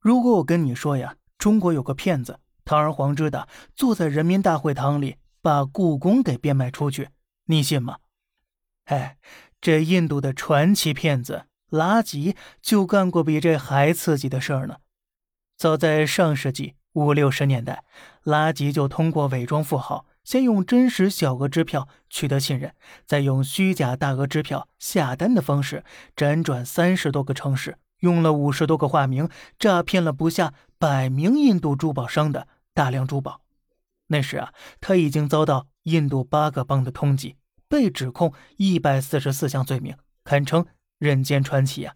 如果我跟你说呀，中国有个骗子，堂而皇之的坐在人民大会堂里把故宫给变卖出去，你信吗？哎，这印度的传奇骗子拉吉就干过比这还刺激的事儿呢。早在上世纪五六十年代，拉吉就通过伪装富豪，先用真实小额支票取得信任，再用虚假大额支票下单的方式，辗转三十多个城市。用了五十多个化名，诈骗了不下百名印度珠宝商的大量珠宝。那时啊，他已经遭到印度八个邦的通缉，被指控一百四十四项罪名，堪称人间传奇呀。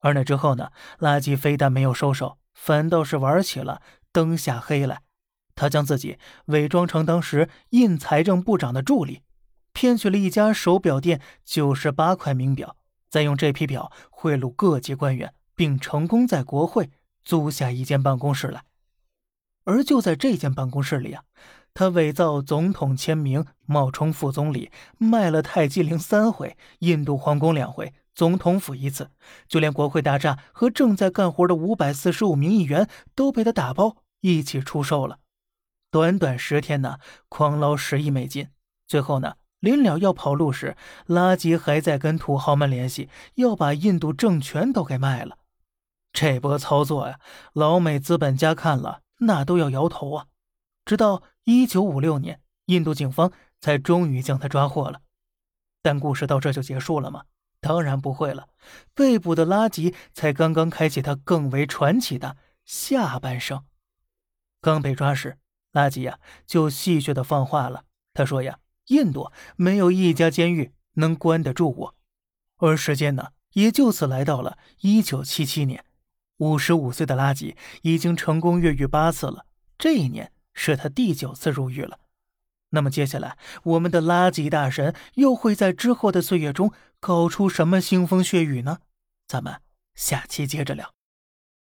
而那之后呢，垃圾非但没有收手，反倒是玩起了灯下黑来。他将自己伪装成当时印财政部长的助理，骗取了一家手表店九十八块名表。再用这批表贿赂各级官员，并成功在国会租下一间办公室来。而就在这间办公室里啊，他伪造总统签名，冒充副总理，卖了泰姬陵三回，印度皇宫两回，总统府一次，就连国会大厦和正在干活的五百四十五名议员都被他打包一起出售了。短短十天呢，狂捞十亿美金。最后呢？临了要跑路时，拉吉还在跟土豪们联系，要把印度政权都给卖了。这波操作呀，老美资本家看了那都要摇头啊！直到一九五六年，印度警方才终于将他抓获了。但故事到这就结束了吗？当然不会了。被捕的拉吉才刚刚开启他更为传奇的下半生。刚被抓时，拉吉呀就戏谑的放话了，他说呀。印度没有一家监狱能关得住我，而时间呢，也就此来到了一九七七年。五十五岁的拉吉已经成功越狱八次了，这一年是他第九次入狱了。那么接下来，我们的拉吉大神又会在之后的岁月中搞出什么腥风血雨呢？咱们下期接着聊。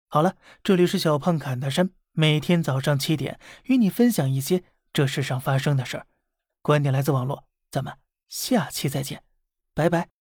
好了，这里是小胖侃大山，每天早上七点与你分享一些这世上发生的事儿。观点来自网络，咱们下期再见，拜拜。